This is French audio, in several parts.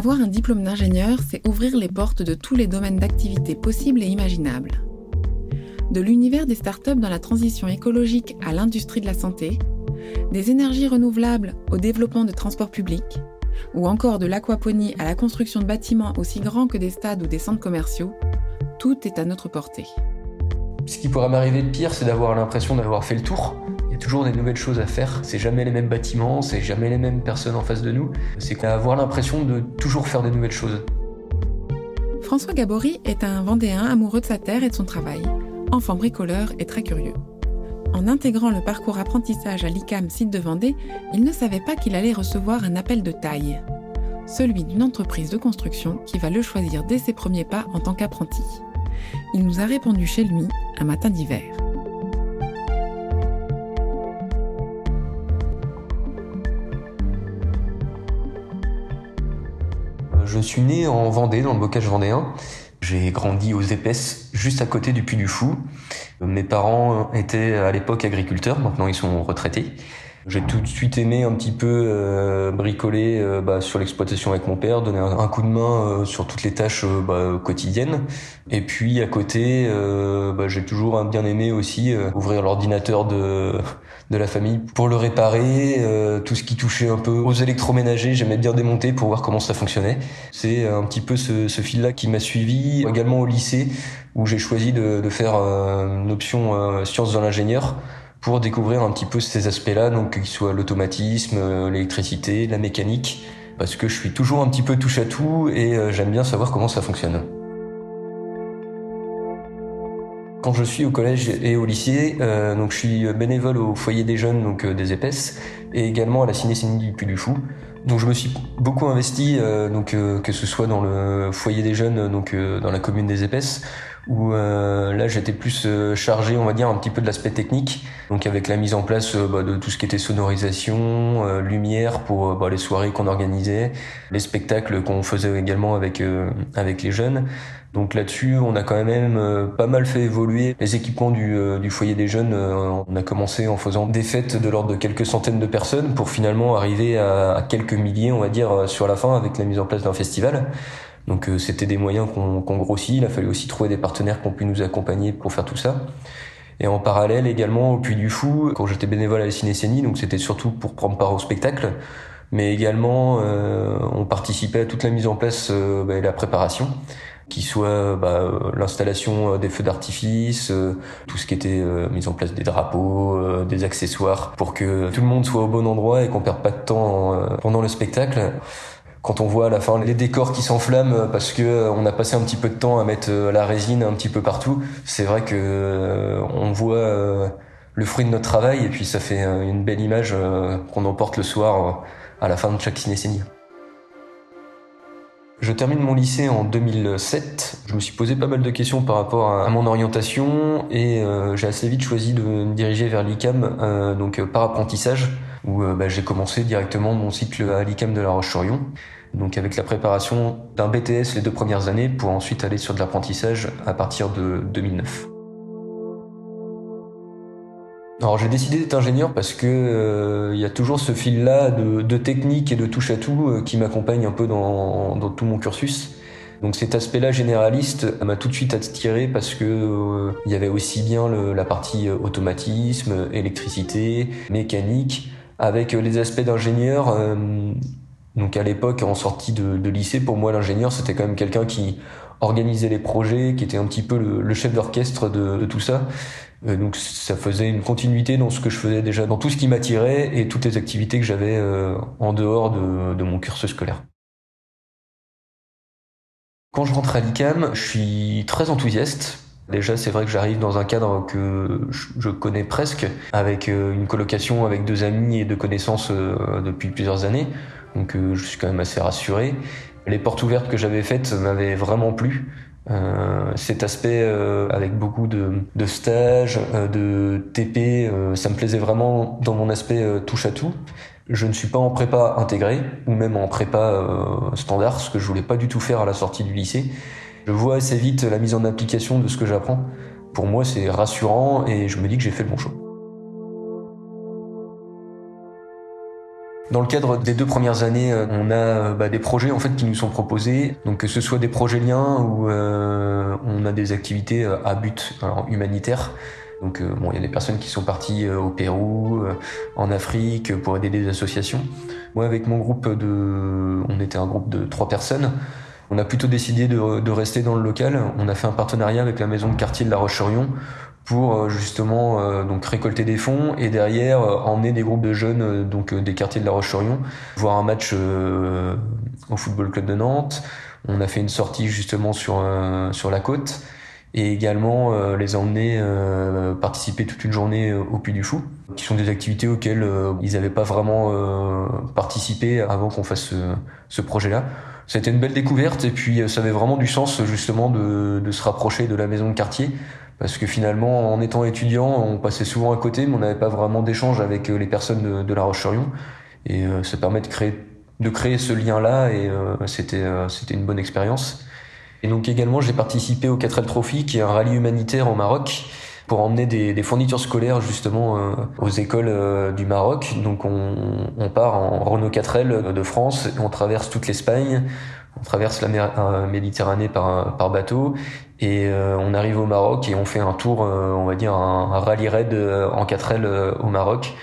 Avoir un diplôme d'ingénieur, c'est ouvrir les portes de tous les domaines d'activité possibles et imaginables. De l'univers des startups dans la transition écologique à l'industrie de la santé, des énergies renouvelables au développement de transports publics, ou encore de l'aquaponie à la construction de bâtiments aussi grands que des stades ou des centres commerciaux, tout est à notre portée. Ce qui pourrait m'arriver de pire, c'est d'avoir l'impression d'avoir fait le tour. Toujours des nouvelles choses à faire. C'est jamais les mêmes bâtiments, c'est jamais les mêmes personnes en face de nous. C'est avoir l'impression de toujours faire des nouvelles choses. François Gabory est un Vendéen amoureux de sa terre et de son travail, enfant bricoleur et très curieux. En intégrant le parcours apprentissage à l'ICAM site de Vendée, il ne savait pas qu'il allait recevoir un appel de taille, celui d'une entreprise de construction qui va le choisir dès ses premiers pas en tant qu'apprenti. Il nous a répondu chez lui un matin d'hiver. Je suis né en Vendée, dans le bocage vendéen. J'ai grandi aux épaisses, juste à côté du Puy du Fou. Mes parents étaient à l'époque agriculteurs, maintenant ils sont retraités. J'ai tout de suite aimé un petit peu euh, bricoler euh, bah, sur l'exploitation avec mon père, donner un, coup de main euh, sur toutes les tâches bah, quotidiennes. Et puis à côté, bah, j'ai toujours bien aimé aussi ouvrir l'ordinateur de de la famille pour le réparer, tout ce qui touchait un peu aux électroménagers, j'aimais bien démonter pour voir comment ça fonctionnait. C'est un petit peu ce, ce fil-là qui m'a suivi. Également au lycée où j'ai choisi de, de faire une option sciences de l'ingénieur pour découvrir un petit peu ces aspects-là, donc qu'il soit l'automatisme, euh, l'électricité, la mécanique, parce que je suis toujours un petit peu touche à tout et euh, j'aime bien savoir comment ça fonctionne. Quand je suis au collège et au lycée, euh, donc je suis bénévole au foyer des jeunes, donc des épaisses, et également à la cinécénie du Puy du Fou. Donc je me suis beaucoup investi, donc que ce soit dans le foyer des jeunes, donc dans la commune des épaisses, où euh, là j'étais plus euh, chargé, on va dire, un petit peu de l'aspect technique, donc avec la mise en place euh, bah, de tout ce qui était sonorisation, lumière pour bah, les soirées qu'on organisait, les spectacles qu'on faisait également avec avec les jeunes. Donc là-dessus, on a quand même pas mal fait évoluer les équipements du, du foyer des jeunes. on a commencé en faisant des fêtes de l'ordre de quelques centaines de personnes pour finalement arriver à, à quelques milliers, on va dire, sur la fin avec la mise en place d'un festival. Donc euh, c'était des moyens qu'on grossit. Il a fallu aussi trouver des partenaires qui ont pu nous accompagner pour faire tout ça. Et en parallèle également au Puy du Fou, quand j'étais bénévole à la Cinécénie, donc c'était surtout pour prendre part au spectacle, mais également euh, on participait à toute la mise en place euh, bah, et la préparation, qui soit bah, l'installation des feux d'artifice, tout ce qui était mise en place des drapeaux, des accessoires, pour que tout le monde soit au bon endroit et qu'on perde pas de temps pendant le spectacle quand on voit à la fin les décors qui s'enflamment parce que euh, on a passé un petit peu de temps à mettre euh, la résine un petit peu partout, c'est vrai que euh, on voit le fruit de notre travail et puis ça fait une belle image qu'on emporte le soir à la fin de chaque cinécénie. Je termine mon lycée en 2007. Je me suis posé pas mal de questions par rapport à mon orientation et j'ai assez vite choisi de me diriger vers l'ICAM, donc par apprentissage où euh, bah, j'ai commencé directement mon cycle à l'ICAM de La Roche-sur-Yon, donc avec la préparation d'un BTS les deux premières années pour ensuite aller sur de l'apprentissage à partir de 2009. Alors j'ai décidé d'être ingénieur parce que euh, il y a toujours ce fil-là de, technique et de touche à tout euh, qui m'accompagne un peu dans, tout mon cursus. Donc cet aspect-là généraliste m'a tout de suite attiré parce que il y avait aussi bien la partie automatisme, électricité, mécanique, avec euh, les aspects d'ingénieur. Euh, donc à l'époque, en sortie de, lycée, pour moi, l'ingénieur, c'était quand même quelqu'un qui organisait les projets, qui était un petit peu le, chef d'orchestre de, tout ça. Euh, donc ça faisait une continuité dans ce que je faisais déjà, dans tout ce qui m'attirait et toutes les activités que j'avais en dehors de, de, mon cursus scolaire. Quand je rentre à l'ICAM, je suis très enthousiaste Déjà, c'est vrai que j'arrive dans un cadre que je connais presque, avec euh, une colocation avec deux amis et deux connaissances euh, depuis plusieurs années. Donc euh, je suis quand même assez rassuré. Les portes ouvertes que j'avais faites m'avaient vraiment plu. Cet aspect avec beaucoup de, stages, de TP, ça me plaisait vraiment dans mon aspect touche à tout. Je ne suis pas en prépa intégré ou même en prépa standard, ce que je voulais pas du tout faire à la sortie du lycée. Je vois assez vite la mise en application de ce que j'apprends. Pour moi, c'est rassurant et je me dis que j'ai fait le bon choix. Dans le cadre des deux premières années, euh, on a bah, des projets en fait qui nous sont proposés, donc que ce soit des projets liens ou euh, on a des activités euh, à but humanitaire. Donc bon, il y a des personnes qui sont parties au Pérou, en Afrique pour aider des associations. Moi, avec mon groupe de, on était un groupe de trois personnes. On a plutôt décidé de, rester dans le local. On a fait un partenariat avec la maison de quartier de La Roche-sur-Yon pour euh, justement euh, donc récolter des fonds et derrière euh, emmener des groupes de jeunes donc des quartiers de La Roche-sur-Yon voir un match au football club de Nantes. On a fait une sortie justement sur sur la côte et également les emmener participer toute une journée au Puy du Fou, qui sont des activités auxquelles ils n'avaient pas vraiment participé avant qu'on fasse ce, ce projet-là. C'était une belle découverte et puis ça avait vraiment du sens justement de, de se rapprocher de la maison de quartier parce que finalement, en étant étudiant, on passait souvent à côté, mais on n'avait pas vraiment d'échange avec euh, les personnes de, La Roche-sur-Yon. Et euh, ça permet de créer, de créer ce lien-là, et euh, c'était, c'était une bonne expérience. Et donc également, j'ai participé au 4L Trophy, qui est un rallye humanitaire au Maroc, pour emmener des, des fournitures scolaires justement aux écoles du Maroc. Donc on, on part en Renault 4L de France, on traverse toute l'Espagne, on traverse la mer Méditerranée par, par bateau et euh, on arrive au Maroc et on fait un tour, euh, on va dire un, rallye raid euh, en 4L au Maroc.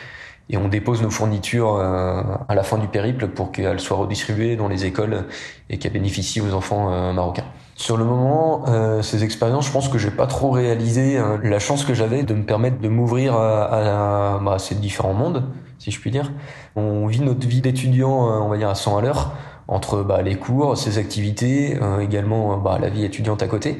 Et on dépose nos fournitures à la fin du périple pour qu'elles soient redistribuées dans les écoles et qu'elles bénéficient aux enfants marocains. Sur le moment, ces expériences, je pense que j'ai pas trop réalisé la chance que j'avais de me permettre de m'ouvrir à, bah, ces différents mondes, si je puis dire. On vit notre vie d'étudiant, on va dire à 100 à l'heure, entre bah, les cours, ces activités, également bah, la vie étudiante à côté.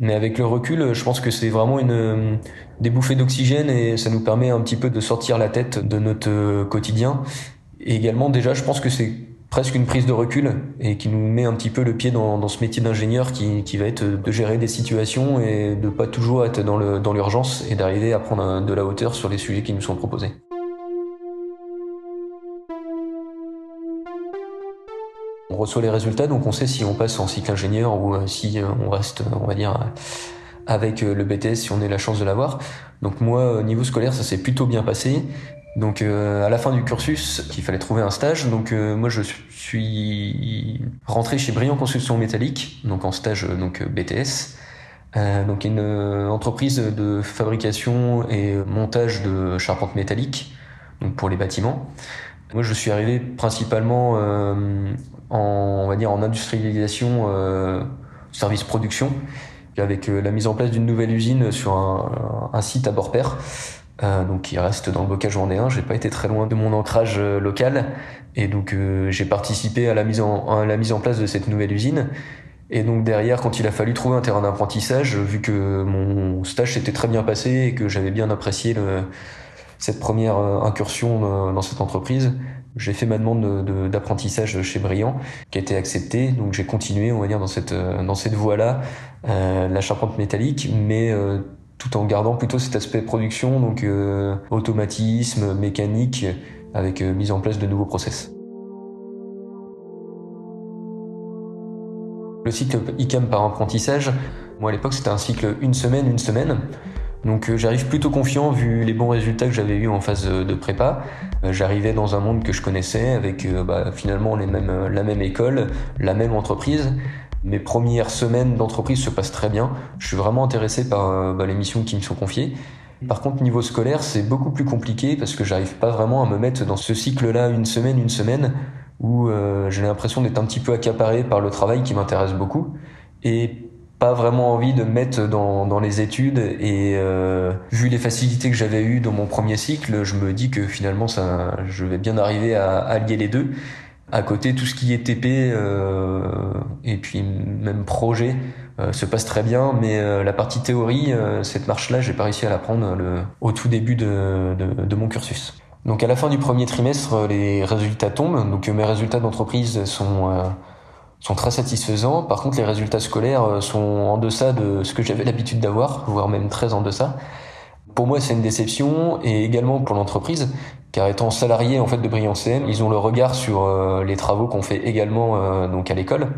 Mais avec le recul, je pense que c'est vraiment une des bouffées d'oxygène et ça nous permet un petit peu de sortir la tête de notre euh, quotidien. Et également, déjà, je pense que c'est presque une prise de recul et qui nous met un petit peu le pied dans, ce métier d'ingénieur qui, qui va être de gérer des situations et de pas toujours être dans le dans l'urgence et d'arriver à prendre de la hauteur sur les sujets qui nous sont proposés. On reçoit les résultats, donc on sait si on passe en cycle ingénieur ou euh, si euh, on reste, on va dire, avec euh, le BTS si on a la chance de l'avoir. Donc moi, au niveau scolaire, ça s'est plutôt bien passé. Donc à la fin du cursus, il fallait trouver un stage. Donc moi, je suis rentré chez Brillant Construction Métallique, donc en stage donc BTS. donc une entreprise de fabrication et montage de charpente métallique, donc pour les bâtiments. Moi, je suis arrivé principalement en, on va dire, en industrialisation, euh, service production, avec euh, la mise en place d'une nouvelle usine sur un, un site à Borpère, euh, donc qui reste dans le bocage vendéen. J'ai pas été très loin de mon ancrage euh, local, et donc euh, j'ai participé à la mise en à la mise en place de cette nouvelle usine. Et donc derrière, quand il a fallu trouver un terrain d'apprentissage, vu que mon stage s'était très bien passé et que j'avais bien apprécié le, cette première incursion dans cette entreprise, j'ai fait ma demande d'apprentissage chez Briand, qui a été acceptée. Donc j'ai continué, on va dire, dans cette euh, dans cette voie-là, euh, la charpente métallique, mais euh, tout en gardant plutôt cet aspect production, donc euh, automatisme, mécanique, avec mise en place de nouveaux process. Le cycle ICAM par apprentissage, moi à l'époque c'était un cycle une semaine, une semaine. Donc euh, j'arrive plutôt confiant vu les bons résultats que j'avais eu en phase de, prépa. Euh, j'arrivais dans un monde que je connaissais avec euh, bah, finalement la même école, la même entreprise. Mes premières semaines d'entreprise se passent très bien. Je suis vraiment intéressé par bah, les missions qui me sont confiées. Par contre, niveau scolaire, c'est beaucoup plus compliqué parce que j'arrive pas vraiment à me mettre dans ce cycle-là une semaine, une semaine, où j'ai l'impression d'être un petit peu accaparé par le travail qui m'intéresse beaucoup. Et pas vraiment envie de me mettre dans, dans les études et euh, vu les facilités que j'avais eues dans mon premier cycle, je me dis que finalement ça, je vais bien arriver à, allier les deux. À côté, tout ce qui est TP euh, et puis même projet euh, se passe très bien, mais euh, la partie théorie, euh, cette marche-là, j'ai pas réussi à la prendre le, au tout début de, de, de mon cursus. Donc à la fin du premier trimestre, les résultats tombent. Donc mes résultats d'entreprise sont sont très satisfaisants. Par contre, les résultats scolaires euh, sont en deçà de ce que j'avais l'habitude d'avoir, voire même très en deçà. Pour moi, c'est une déception et également pour l'entreprise, car étant salarié en fait de Brillant ils ont le regard sur euh, les travaux qu'on fait également euh, donc à l'école.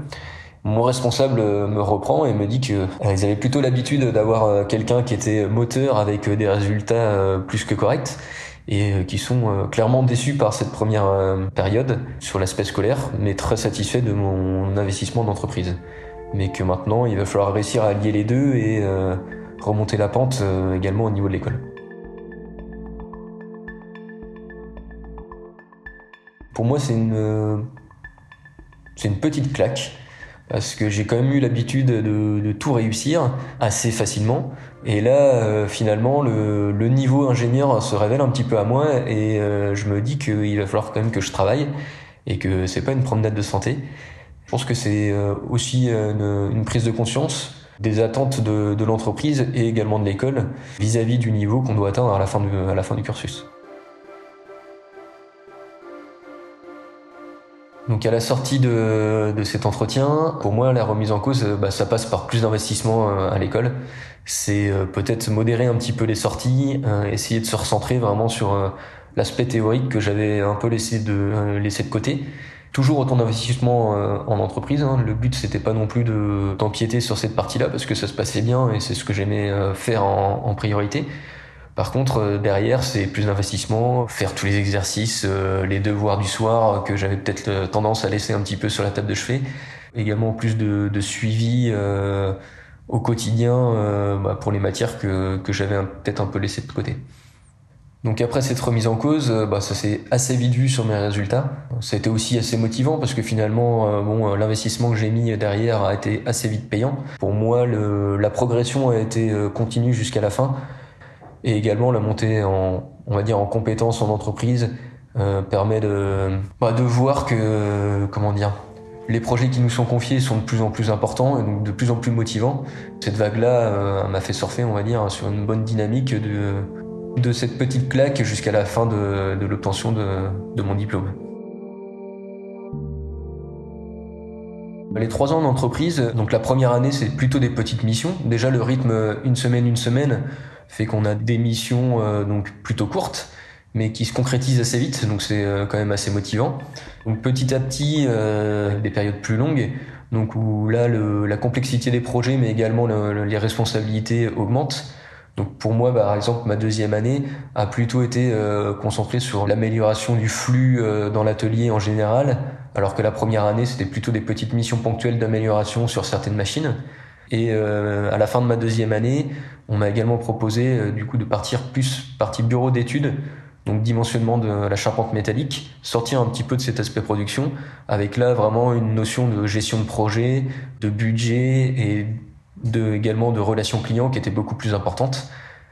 Mon responsable me reprend et me dit que ils avaient plutôt l'habitude d'avoir quelqu'un qui était moteur avec des résultats plus que corrects et qui sont clairement déçus par cette première période sur l'aspect scolaire, mais très satisfaits de mon investissement d'entreprise. Mais que maintenant, il va falloir réussir à allier les deux et remonter la pente également au niveau de l'école. Pour moi, c'est une, c'est une petite claque parce que j'ai quand même eu l'habitude de, tout réussir assez facilement. Et là, euh, finalement, le, niveau ingénieur se révèle un petit peu à moi et euh, je me dis qu'il va falloir quand même que je travaille et que c'est pas une promenade de santé. Je pense que c'est euh, aussi une, prise de conscience des attentes de, l'entreprise et également de l'école vis-à-vis du niveau qu'on doit atteindre à la fin, du cursus. Donc à la sortie de, cet entretien, pour moi la remise en cause, bah, ça passe par plus d'investissement euh, à l'école. C'est euh, peut-être modérer un petit peu les sorties, euh, essayer de se recentrer vraiment sur l'aspect théorique que j'avais un peu laissé de côté. Toujours autant d'investissement en entreprise. Hein. Le but c'était pas non plus de d'empiéter sur cette partie-là parce que ça se passait bien et c'est ce que j'aimais faire en, priorité. Par contre, euh, derrière, c'est plus d'investissement, faire tous les exercices, euh, les devoirs du soir que j'avais peut-être euh, tendance à laisser un petit peu sur la table de chevet. Également plus de, suivi euh, au quotidien euh, bah, pour les matières que, que j'avais peut-être un peu laissé de côté. Donc après cette remise en cause, bah, ça s'est assez vite vu sur mes résultats. Été aussi assez motivant parce que finalement, bon, l'investissement que j'ai mis derrière a été assez vite payant. Pour moi, le, la progression a été continue jusqu'à la fin et également la montée en, on va dire, en compétences en entreprise euh, permet de, bah, de voir que, comment dire, les projets qui nous sont confiés sont de plus en plus importants et donc de plus en plus motivants. Cette vague-là euh, m'a fait surfer, on va dire, sur une bonne dynamique de, de cette petite claque jusqu'à la fin de, l'obtention de, de mon diplôme. Les trois ans d'entreprise, donc la première année, c'est plutôt des petites missions. Déjà, le rythme une semaine, une semaine, fait qu'on a des missions euh, donc plutôt courtes mais qui se concrétisent assez vite, donc c'est euh, quand même assez motivant. Donc petit à petit, euh, des périodes plus longues, donc où là le, la complexité des projets, mais également les responsabilités augmentent. Donc pour moi, par exemple, ma deuxième année a plutôt été euh, concentrée sur l'amélioration du flux dans l'atelier en général, alors que la première année c'était plutôt des petites missions ponctuelles d'amélioration sur certaines machines. Et euh, à la fin de ma deuxième année, on m'a également proposé euh, du coup de partir plus partie bureau d'études, donc dimensionnement de la charpente métallique, sortir un petit peu de cet aspect production, avec là vraiment une notion de gestion de projet, de budget et de, également de relations clients qui était beaucoup plus importante.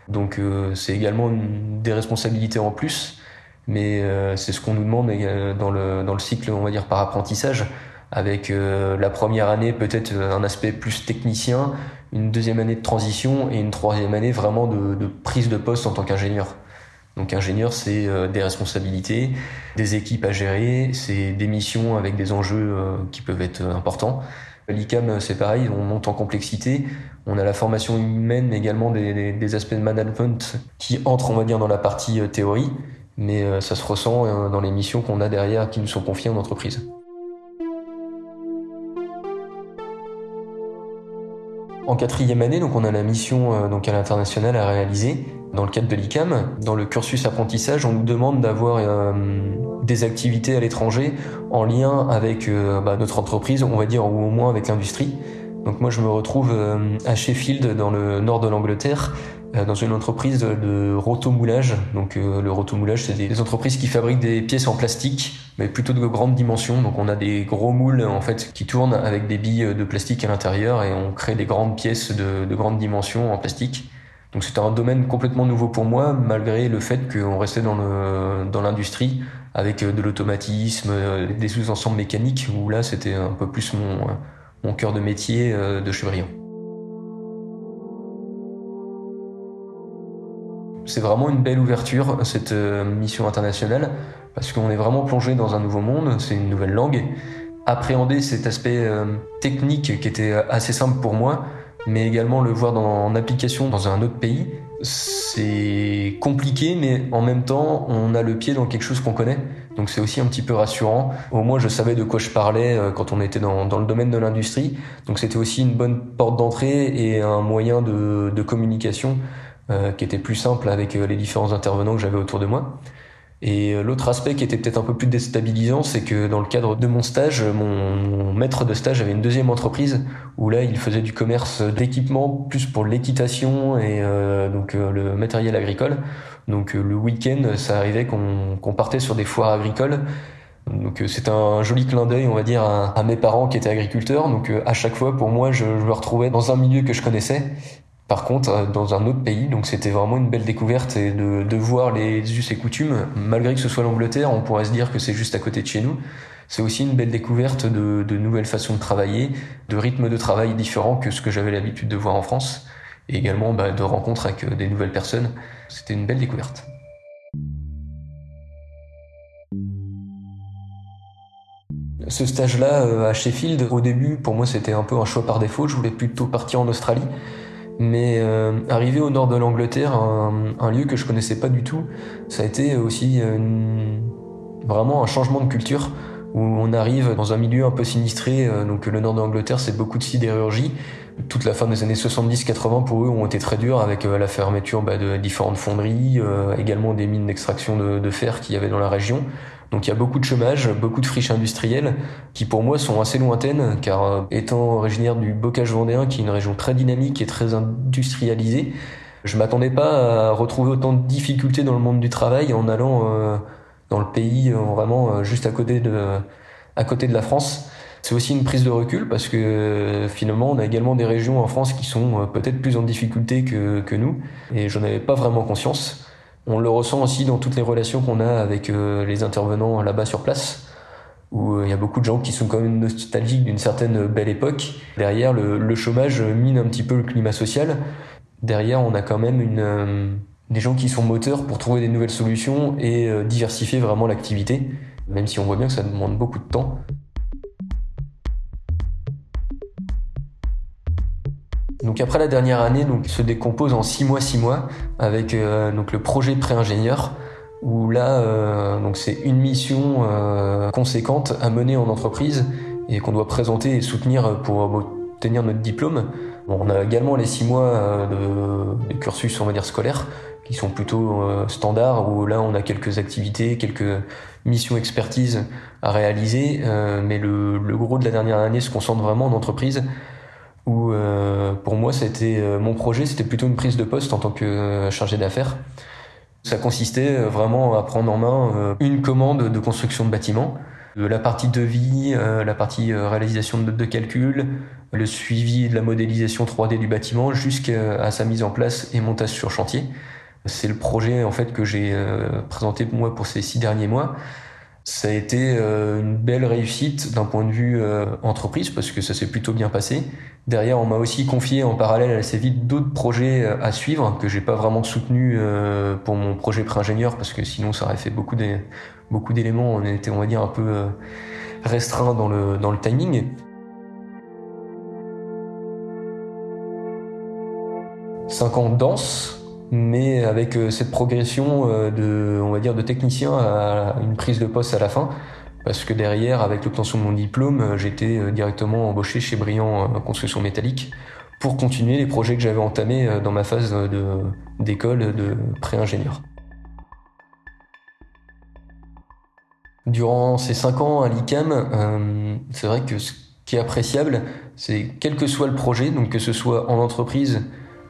Donc euh, c'est également des responsabilités en plus, mais c'est ce qu'on nous demande dans le, dans le cycle, on va dire, par apprentissage avec euh, la première année peut-être un aspect plus technicien, une deuxième année de transition et une troisième année vraiment de, de prise de poste en tant qu'ingénieur. Donc ingénieur, c'est euh, des responsabilités, des équipes à gérer, c'est des missions avec des enjeux euh, qui peuvent être importants. L'ICAM, c'est pareil, on monte en complexité. On a la formation humaine, mais également des, aspects de management qui entrent, on va dire, dans la partie théorie, mais ça se ressent dans les missions qu'on a derrière qui nous sont confiées en entreprise. En quatrième année, donc on a la mission euh, donc à l'international à réaliser. Dans le cadre de l'ICAM, dans le cursus apprentissage, on nous demande d'avoir euh, des activités à l'étranger en lien avec euh, bah, notre entreprise, on va dire, ou au moins avec l'industrie. Donc moi, je me retrouve à Sheffield, dans le nord de l'Angleterre, dans une entreprise de rotomoulage. Donc euh, le rotomoulage, c'est des entreprises qui fabriquent des pièces en plastique, mais plutôt de grande dimension. Donc on a des gros moules en fait qui tournent avec des billes de plastique à l'intérieur et on crée des grandes pièces de, de grande dimension en plastique. Donc c'était un domaine complètement nouveau pour moi, malgré le fait qu'on restait dans le dans l'industrie avec de l'automatisme, des sous-ensembles mécaniques où là c'était un peu plus mon mon cœur de métier euh, de chevrillon. C'est vraiment une belle ouverture, cette euh, mission internationale, parce qu'on est vraiment plongé dans un nouveau monde, c'est une nouvelle langue. Appréhender cet aspect euh, technique qui était assez simple pour moi, mais également le voir en application dans un autre pays, c'est compliqué, mais en même temps, on a le pied dans quelque chose qu'on connaît. Donc c'est aussi un petit peu rassurant. Au moins, je savais de quoi je parlais euh, quand on était dans, le domaine de l'industrie. Donc c'était aussi une bonne porte d'entrée et un moyen de communication qui était plus simple avec les différents intervenants que j'avais autour de moi. Et euh, l'autre aspect qui était peut-être un peu plus déstabilisant, c'est que dans le cadre de mon stage, mon, maître de stage avait une deuxième entreprise où là, il faisait du commerce d'équipement plus pour l'équitation et euh, donc euh, le matériel agricole. Donc le week-end, ça arrivait qu'on partait sur des foires agricoles. Donc c'était un joli clin d'œil, on va dire, à, mes parents qui étaient agriculteurs. Donc à chaque fois, pour moi, je, je me retrouvais dans un milieu que je connaissais par contre, euh, dans un autre pays, donc c'était vraiment une belle découverte de, voir les us et coutumes, malgré que ce soit l'Angleterre, on pourrait se dire que c'est juste à côté de chez nous. C'est aussi une belle découverte de, de nouvelles façons de travailler, de rythmes de travail différents que ce que j'avais l'habitude de voir en France, et également bah, de rencontres avec euh, des nouvelles personnes. C'était une belle découverte. Ce stage-là euh, à Sheffield, au début, pour moi, c'était un peu un choix par défaut. Je voulais plutôt partir en Australie. Mais euh, arrivé au nord de l'Angleterre, un, lieu que je connaissais pas du tout, ça a été aussi vraiment un changement de culture où on arrive dans un milieu un peu sinistré. Euh, donc le nord de l'Angleterre, c'est beaucoup de sidérurgie. Toute la fin des années 70-80 pour eux ont été très durs avec euh, la fermeture bah, de différentes fonderies, également des mines d'extraction de, de fer qu'il y avait dans la région. Donc il y a beaucoup de chômage, beaucoup de friches industrielles qui pour moi sont assez lointaines car euh, étant originaire du Bocage vendéen qui est une région très dynamique et très industrialisée, je m'attendais pas à retrouver autant de difficultés dans le monde du travail en allant euh, dans le pays euh, vraiment juste à côté de à côté de la France. C'est aussi une prise de recul parce que finalement on a également des régions en France qui sont peut-être plus en difficulté que, que nous et j'en avais pas vraiment conscience. On le ressent aussi dans toutes les relations qu'on a avec euh, les intervenants là-bas sur place, où euh, il y a beaucoup de gens qui sont quand même nostalgiques d'une certaine belle époque. Derrière, le, chômage mine un petit peu le climat social. Derrière, on a quand même euh, des gens qui sont moteurs pour trouver des nouvelles solutions et diversifier vraiment l'activité, même si on voit bien que ça demande beaucoup de temps. Donc après la dernière année, donc se décompose en six mois, six mois, avec euh, donc le projet pré-ingénieur, où là, euh, donc c'est une mission euh, conséquente à mener en entreprise et qu'on doit présenter et soutenir pour obtenir notre diplôme. on a également les six mois de, de, cursus, on va dire scolaire, qui sont plutôt standards, où là on a quelques activités, quelques missions expertise à réaliser, mais le, le, gros de la dernière année se concentre vraiment en entreprise où euh, pour moi c'était euh, mon projet c'était plutôt une prise de poste en tant que euh, chargé d'affaires. Ça consistait vraiment à prendre en main une commande de construction de bâtiments, la partie devis, la partie réalisation de de calcul, le suivi de la modélisation 3D du bâtiment jusqu'à sa mise en place et montage sur chantier. C'est le projet en fait que j'ai présenté moi pour ces six derniers mois. Ça a été euh, une belle réussite d'un point de vue euh, entreprise parce que ça s'est plutôt bien passé. Derrière, on m'a aussi confié en parallèle assez vite d'autres projets euh, à suivre que j'ai pas vraiment soutenu pour mon projet pré-ingénieur parce que sinon ça aurait fait beaucoup d'éléments. On était, on va dire, un peu restreint dans le dans le timing. Cinq ans de danse, mais avec euh, cette progression euh, de, on va dire, de technicien à une prise de poste à la fin. Parce que derrière, avec l'obtention de mon diplôme, euh, j'étais directement embauché chez Brillant Construction Métallique pour continuer les projets que j'avais entamés dans ma phase d'école de, pré-ingénieur. Durant ces cinq ans à l'ICAM, c'est vrai que ce qui est appréciable, c'est quel que soit le projet, donc que ce soit en entreprise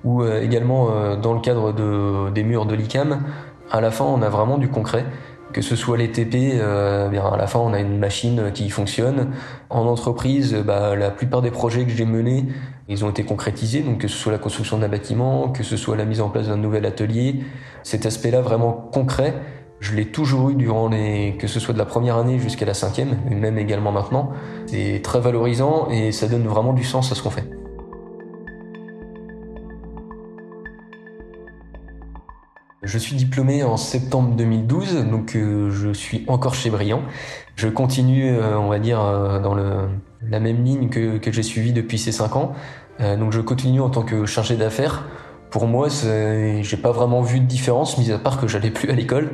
ou euh, également euh, dans le cadre de, des murs de l'ICAM, à la fin on a vraiment du concret. Que ce soit les TP, euh, bien à la fin on a une machine qui fonctionne. En entreprise, bah, la plupart des projets que j'ai menés, ils ont été concrétisés. Donc que ce soit la construction d'un bâtiment, que ce soit la mise en place d'un nouvel atelier, cet aspect-là vraiment concret, je l'ai toujours eu durant les, que ce soit de la première année jusqu'à la cinquième, et même également maintenant. C'est très valorisant et ça donne vraiment du sens à ce qu'on fait. Je suis diplômé en septembre 2012, donc euh, je suis encore chez Briand. Je continue, euh, on va dire, euh, dans la même ligne que, que j'ai suivie depuis ces cinq ans. donc je continue en tant que chargé d'affaires. Pour moi, j'ai pas vraiment vu de différence, mis à part que j'allais plus à l'école.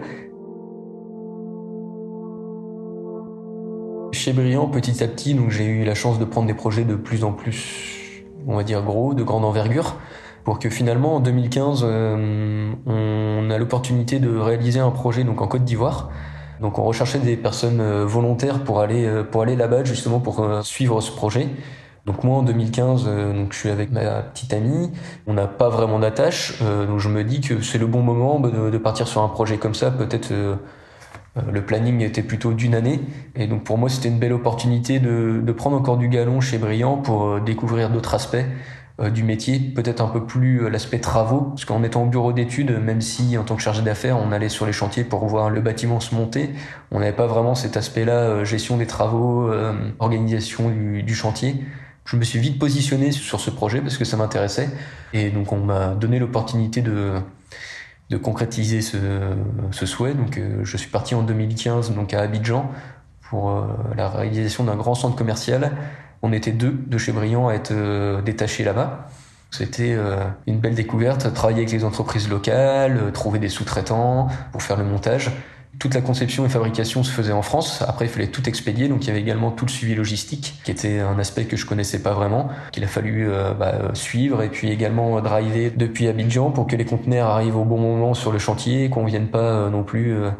Chez Briand, petit à petit, j'ai eu la chance de prendre des projets de plus en plus, on va dire, gros, de grande envergure pour que finalement en 2015 on a l'opportunité de réaliser un projet donc en Côte d'Ivoire. Donc on recherchait des personnes volontaires pour aller pour aller là-bas justement pour suivre ce projet. Donc moi en 2015, euh, donc je suis avec ma petite amie, on n'a pas vraiment d'attache, euh, donc je me dis que c'est le bon moment de, partir sur un projet comme ça. Peut-être euh, le planning était plutôt d'une année, et donc pour moi c'était une belle opportunité de, de, prendre encore du galon chez Brillant pour découvrir d'autres aspects du métier, peut-être un peu plus l'aspect travaux, parce qu'en étant au bureau d'études, même si en tant que chargé d'affaires on allait sur les chantiers pour voir le bâtiment se monter, on n'avait pas vraiment cet aspect-là, gestion des travaux, organisation du, du chantier je me suis vite positionné sur ce projet parce que ça m'intéressait. Et donc, on m'a donné l'opportunité de, de concrétiser ce, ce souhait. Donc, euh, je suis parti en 2015 donc à Abidjan pour euh, la réalisation d'un grand centre commercial. On était deux de chez Briand à être euh, détachés là-bas. C'était une belle découverte, travailler avec les entreprises locales, trouver des sous-traitants pour faire le montage toute la conception et fabrication se faisait en France. Après, il fallait tout expédier, donc il y avait également tout le suivi logistique, qui était un aspect que je connaissais pas vraiment, qu'il a fallu euh, bah, suivre, et puis également driver depuis Abidjan pour que les conteneurs arrivent au bon moment sur le chantier, qu'on vienne pas euh, non plus euh,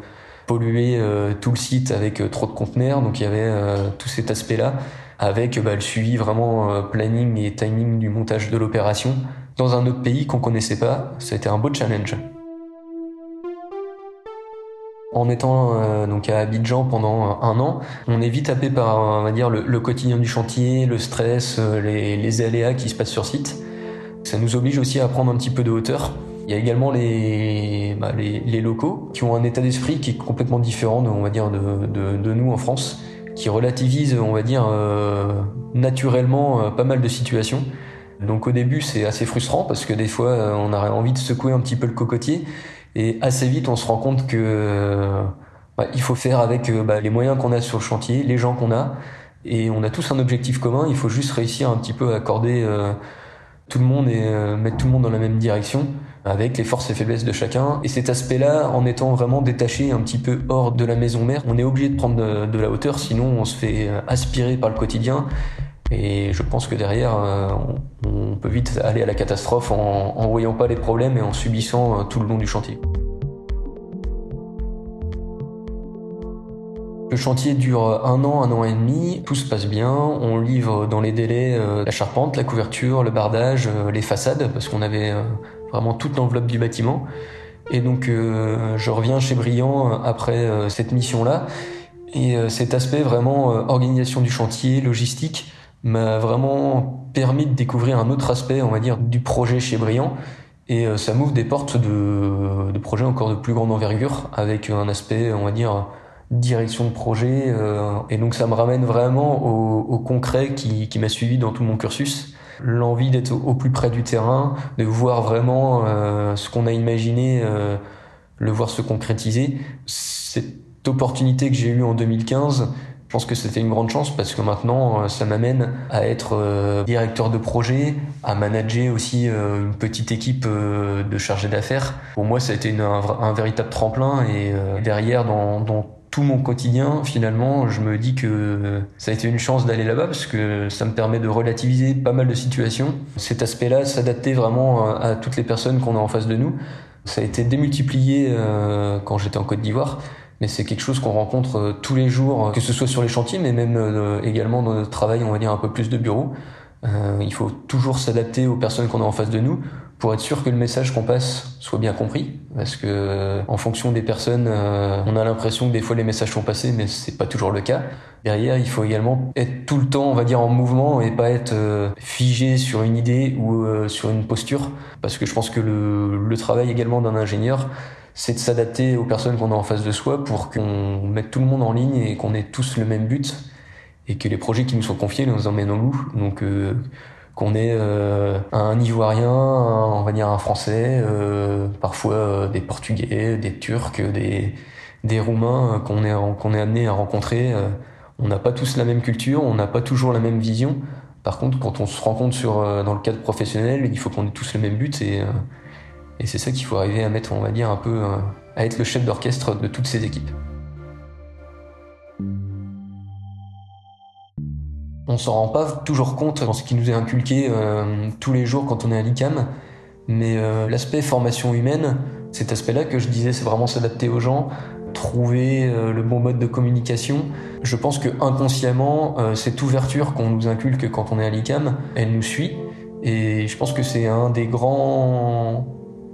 polluer tout le site avec trop de conteneurs. Donc il y avait tout cet aspect-là, avec bah, le suivi vraiment planning et timing du montage de l'opération dans un autre pays qu'on connaissait pas. Été un beau challenge. En étant euh, donc à Abidjan pendant un an, on est vite happé par on va dire le, quotidien du chantier, le stress, euh, les, aléas qui se passent sur site. Ça nous oblige aussi à prendre un petit peu de hauteur. Il y a également les, bah, les, locaux qui ont un état d'esprit qui est complètement différent, on va dire, de, de, nous en France, qui relativisent, on va dire, euh, naturellement euh, pas mal de situations. Donc au début c'est assez frustrant parce que des fois on a envie de secouer un petit peu le cocotier et assez vite, on se rend compte que bah, il faut faire avec euh, bah, les moyens qu'on a sur le chantier, les gens qu'on a, et on a tous un objectif commun. Il faut juste réussir un petit peu à accorder euh, tout le monde et euh, mettre tout le monde dans la même direction avec les forces et faiblesses de chacun. Et cet aspect-là, en étant vraiment détaché un petit peu hors de la maison mère, on est obligé de prendre de, la hauteur, sinon on se fait aspirer par le quotidien et je pense que derrière, euh, on peut vite aller à la catastrophe en, en voyant pas les problèmes et en subissant euh, tout le long du chantier. Le chantier dure un an, un an et demi, tout se passe bien, on livre dans les délais euh, la charpente, la couverture, le bardage, les façades, parce qu'on avait vraiment toute l'enveloppe du bâtiment. Et donc je reviens chez Briand après cette mission-là, et cet aspect vraiment organisation du chantier, logistique, m'a vraiment permis de découvrir un autre aspect, on va dire, du projet chez Briand. Et euh, ça m'ouvre des portes de, de projets encore de plus grande envergure, avec un aspect, on va dire, direction de projet. Euh, et donc ça me ramène vraiment au, au concret qui, qui m'a suivi dans tout mon cursus. L'envie d'être au, plus près du terrain, de voir vraiment euh, ce qu'on a imaginé, le voir se concrétiser. Cette opportunité que j'ai eue en 2015, je pense que c'était une grande chance parce que maintenant, euh, ça m'amène à être euh, directeur de projet, à manager aussi euh, une petite équipe de chargés d'affaires. Pour moi, ça a été un, véritable tremplin et derrière, dans, dans tout mon quotidien, finalement, je me dis que ça a été une chance d'aller là-bas parce que ça me permet de relativiser pas mal de situations. Cet aspect-là, s'adapter vraiment à toutes les personnes qu'on a en face de nous. Ça a été démultiplié quand j'étais en Côte d'Ivoire mais c'est quelque chose qu'on rencontre euh, tous les jours, que ce soit sur les chantiers, mais même euh, également dans notre travail, on va dire un peu plus de bureau. Euh, il faut toujours s'adapter aux personnes qu'on a en face de nous pour être sûr que le message qu'on passe soit bien compris, parce que en fonction des personnes, on a l'impression que des fois les messages sont passés, mais c'est pas toujours le cas. Derrière, il faut également être tout le temps, on va dire, en mouvement et pas être figé sur une idée ou sur une posture, parce que je pense que le, travail également d'un ingénieur, c'est de s'adapter aux personnes qu'on a en face de soi pour qu'on mette tout le monde en ligne et qu'on ait tous le même but et que les projets qui nous sont confiés nous emmènent au bout. Donc euh, qu'on ait euh, un Ivoirien, on va dire un Français, euh, parfois des Portugais, des Turcs, des, Roumains qu'on est, est amené à rencontrer. on n'a pas tous la même culture, on n'a pas toujours la même vision. Par contre, quand on se rencontre dans le cadre professionnel, il faut qu'on ait tous le même but et et c'est ça qu'il faut arriver à mettre, on va dire, un peu, euh, à être le chef d'orchestre de toutes ces équipes. On s'en rend pas toujours compte dans ce qui nous est inculqué euh, tous les jours quand on est à l'ICAM, Mais euh, l'aspect formation humaine, cet aspect-là que je disais, c'est vraiment s'adapter aux gens, trouver euh, le bon mode de communication. Je pense que inconsciemment, cette ouverture qu'on nous inculque quand on est à l'ICAM, elle nous suit. Et je pense que c'est un des grands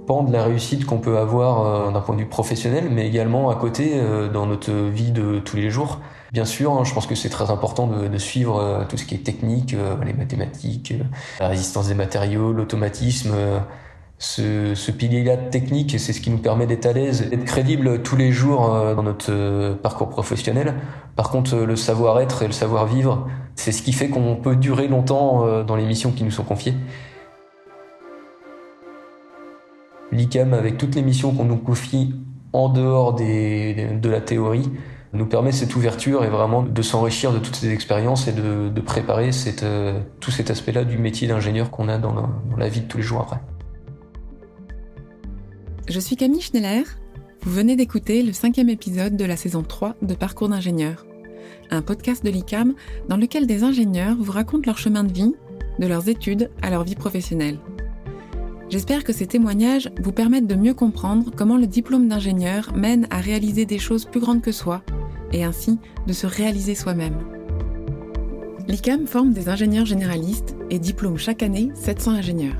pans de la réussite qu'on peut avoir d'un point de vue professionnel, mais également à côté dans notre vie de tous les jours. Bien sûr, hein, je pense que c'est très important de, suivre tout ce qui est technique, les mathématiques, la résistance des matériaux, l'automatisme, ce, pilier-là technique, c'est ce qui nous permet d'être à l'aise, d'être crédible tous les jours euh, dans notre euh, parcours professionnel. Par contre, euh, le savoir-être et le savoir-vivre, c'est ce qui fait qu'on peut durer longtemps dans les missions qui nous sont confiées. L'ICAM, avec toutes les missions qu'on nous confie en dehors de la théorie, nous permet cette ouverture et vraiment de s'enrichir de toutes ces expériences et de, préparer cette, tout cet aspect-là du métier d'ingénieur qu'on a dans la, dans la vie de tous les jours après. Je suis Camille Schneller. Vous venez d'écouter le cinquième épisode de la saison 3 de Parcours d'ingénieur, un podcast de l'ICAM dans lequel des ingénieurs vous racontent leur chemin de vie, de leurs études à leur vie professionnelle. J'espère que ces témoignages vous permettent de mieux comprendre comment le diplôme d'ingénieur mène à réaliser des choses plus grandes que soi et ainsi de se réaliser soi-même. L'ICAM forme des ingénieurs généralistes et diplôme chaque année 700 ingénieurs.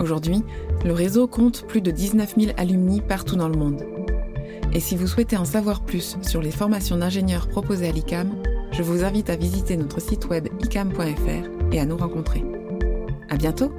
Aujourd'hui, le réseau compte plus de 19 000 alumni partout dans le monde. Et si vous souhaitez en savoir plus sur les formations d'ingénieurs proposées à l'ICAM, je vous invite à visiter notre site web icam.fr et à nous rencontrer. À bientôt!